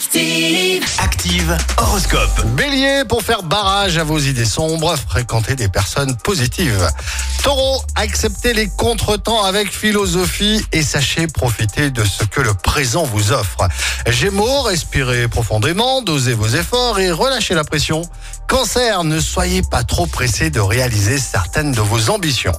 Active. Active Horoscope. Bélier, pour faire barrage à vos idées sombres, fréquentez des personnes positives. Taureau, acceptez les contretemps avec philosophie et sachez profiter de ce que le présent vous offre. Gémeaux, respirez profondément, dosez vos efforts et relâchez la pression. Cancer, ne soyez pas trop pressé de réaliser certaines de vos ambitions.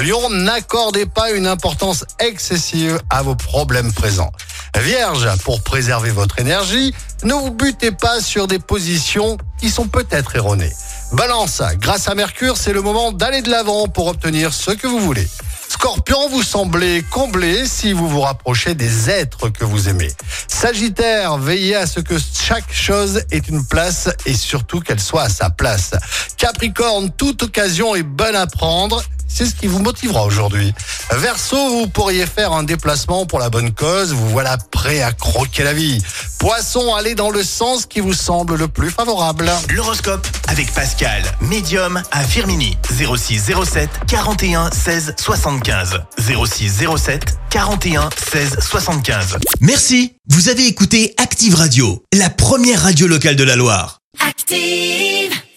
Lion, n'accordez pas une importance excessive à vos problèmes présents. Vierge, pour préserver votre énergie, ne vous butez pas sur des positions qui sont peut-être erronées. Balance, grâce à Mercure, c'est le moment d'aller de l'avant pour obtenir ce que vous voulez. Scorpion, vous semblez comblé si vous vous rapprochez des êtres que vous aimez. Sagittaire, veillez à ce que chaque chose ait une place et surtout qu'elle soit à sa place. Capricorne, toute occasion est bonne à prendre. C'est ce qui vous motivera aujourd'hui. Verseau, vous pourriez faire un déplacement pour la bonne cause. Vous voilà prêt à croquer la vie. Poisson, allez dans le sens qui vous semble le plus favorable. L'horoscope avec Pascal, médium à Firmini. 06 07 41 16 75. 06 07 41 16 75. Merci. Vous avez écouté Active Radio, la première radio locale de la Loire. Active.